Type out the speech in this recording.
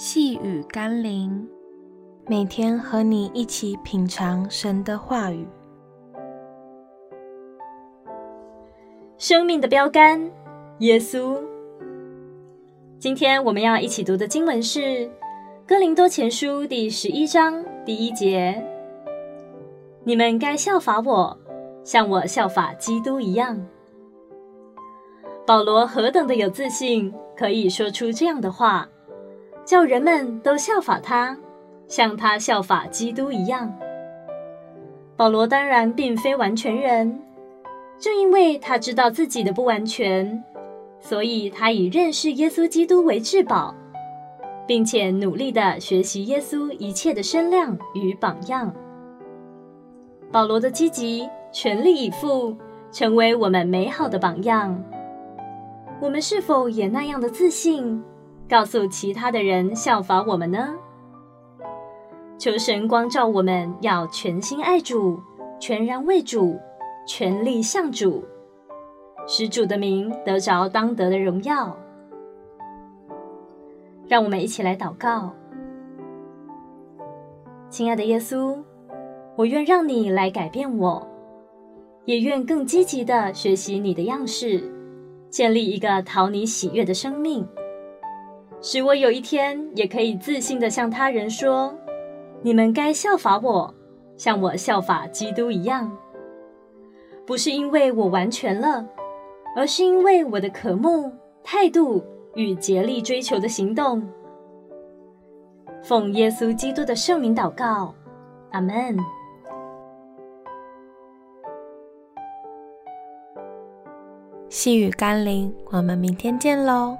细雨甘霖，每天和你一起品尝神的话语。生命的标杆，耶稣。今天我们要一起读的经文是《哥林多前书》第十一章第一节：“你们该效法我，像我效法基督一样。”保罗何等的有自信，可以说出这样的话。叫人们都效法他，像他效法基督一样。保罗当然并非完全人，正因为他知道自己的不完全，所以他以认识耶稣基督为至宝，并且努力地学习耶稣一切的身量与榜样。保罗的积极、全力以赴，成为我们美好的榜样。我们是否也那样的自信？告诉其他的人效法我们呢？求神光照我们，要全心爱主，全然为主，全力向主，使主的名得着当得的荣耀。让我们一起来祷告，亲爱的耶稣，我愿让你来改变我，也愿更积极地学习你的样式，建立一个讨你喜悦的生命。使我有一天也可以自信地向他人说：“你们该效法我，像我效法基督一样。”不是因为我完全了，而是因为我的渴慕、态度与竭力追求的行动。奉耶稣基督的圣名祷告，阿门。细雨甘霖，我们明天见喽。